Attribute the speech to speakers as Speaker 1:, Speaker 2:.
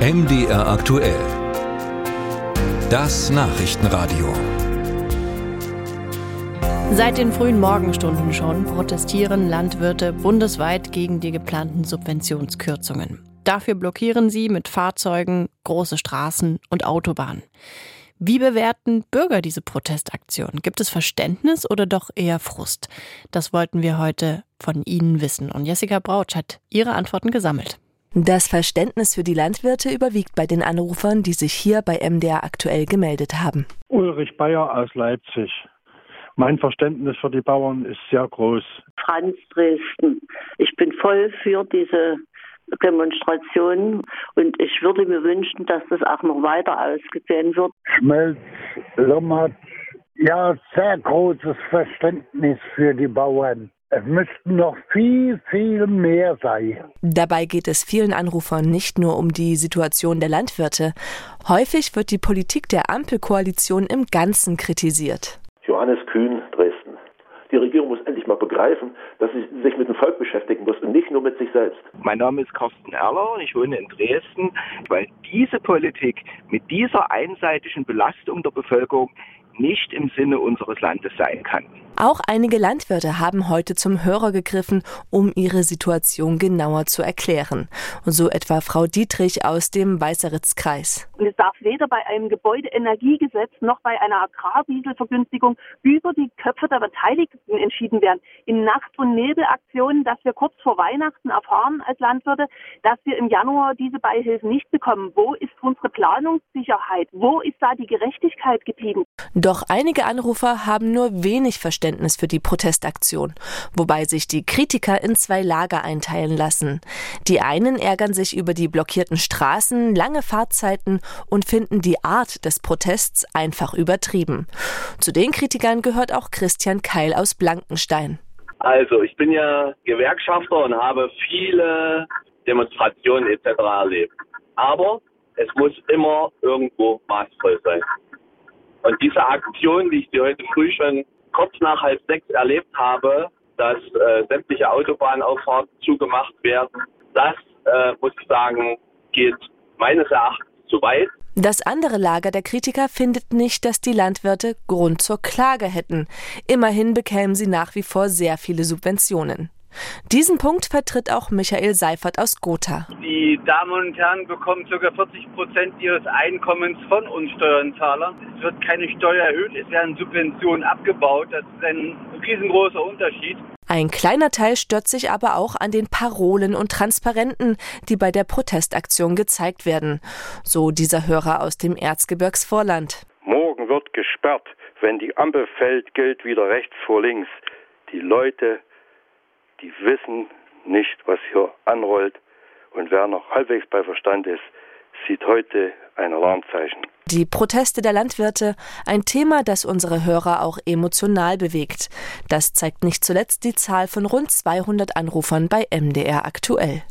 Speaker 1: MDR aktuell. Das Nachrichtenradio.
Speaker 2: Seit den frühen Morgenstunden schon protestieren Landwirte bundesweit gegen die geplanten Subventionskürzungen. Dafür blockieren sie mit Fahrzeugen große Straßen und Autobahnen. Wie bewerten Bürger diese Protestaktion? Gibt es Verständnis oder doch eher Frust? Das wollten wir heute von Ihnen wissen. Und Jessica Brautsch hat Ihre Antworten gesammelt.
Speaker 3: Das Verständnis für die Landwirte überwiegt bei den Anrufern, die sich hier bei MDR aktuell gemeldet haben.
Speaker 4: Ulrich Bayer aus Leipzig. Mein Verständnis für die Bauern ist sehr groß.
Speaker 5: Franz Dresden. Ich bin voll für diese Demonstrationen und ich würde mir wünschen, dass das auch noch weiter ausgesehen wird.
Speaker 6: Schmelz, Lommert, ja, sehr großes Verständnis für die Bauern. Es müssten noch viel, viel mehr sein.
Speaker 3: Dabei geht es vielen Anrufern nicht nur um die Situation der Landwirte. Häufig wird die Politik der Ampelkoalition im Ganzen kritisiert.
Speaker 7: Johannes Kühn, Dresden. Die Regierung muss endlich mal begreifen, dass sie sich mit dem Volk beschäftigen muss und nicht nur mit sich selbst.
Speaker 8: Mein Name ist Carsten Erler, ich wohne in Dresden, weil diese Politik mit dieser einseitigen Belastung der Bevölkerung nicht im Sinne unseres Landes sein kann.
Speaker 3: Auch einige Landwirte haben heute zum Hörer gegriffen, um ihre Situation genauer zu erklären. So etwa Frau Dietrich aus dem Weißeritzkreis.
Speaker 9: Es darf weder bei einem Gebäudeenergiegesetz noch bei einer Agrardieselvergünstigung über die Köpfe der Beteiligten entschieden werden. In Nacht- und Nebelaktionen, dass wir kurz vor Weihnachten erfahren als Landwirte, dass wir im Januar diese Beihilfen nicht bekommen. Wo ist unsere Planungssicherheit? Wo ist da die Gerechtigkeit geblieben?
Speaker 3: Doch einige Anrufer haben nur wenig Verständnis für die Protestaktion, wobei sich die Kritiker in zwei Lager einteilen lassen. Die einen ärgern sich über die blockierten Straßen, lange Fahrzeiten und finden die Art des Protests einfach übertrieben. Zu den Kritikern gehört auch Christian Keil aus Blankenstein.
Speaker 10: Also, ich bin ja Gewerkschafter und habe viele Demonstrationen etc. erlebt. Aber es muss immer irgendwo maßvoll sein. Und diese Aktion, die ich dir heute früh schon kurz nach halb sechs erlebt habe, dass äh, sämtliche Autobahnauffahrten zugemacht werden, das, äh, muss ich sagen, geht meines Erachtens zu weit.
Speaker 3: Das andere Lager der Kritiker findet nicht, dass die Landwirte Grund zur Klage hätten. Immerhin bekämen sie nach wie vor sehr viele Subventionen. Diesen Punkt vertritt auch Michael Seifert aus Gotha.
Speaker 11: Die Damen und Herren bekommen ca. 40 Prozent ihres Einkommens von uns Steuerzahlern. Es wird keine Steuer erhöht, es werden Subventionen abgebaut. Das ist ein riesengroßer Unterschied.
Speaker 3: Ein kleiner Teil stört sich aber auch an den Parolen und Transparenten, die bei der Protestaktion gezeigt werden. So dieser Hörer aus dem Erzgebirgsvorland.
Speaker 12: Morgen wird gesperrt. Wenn die Ampel fällt, gilt wieder rechts vor links. Die Leute die wissen nicht, was hier anrollt. Und wer noch halbwegs bei Verstand ist, sieht heute ein Alarmzeichen.
Speaker 3: Die Proteste der Landwirte, ein Thema, das unsere Hörer auch emotional bewegt. Das zeigt nicht zuletzt die Zahl von rund 200 Anrufern bei MDR aktuell.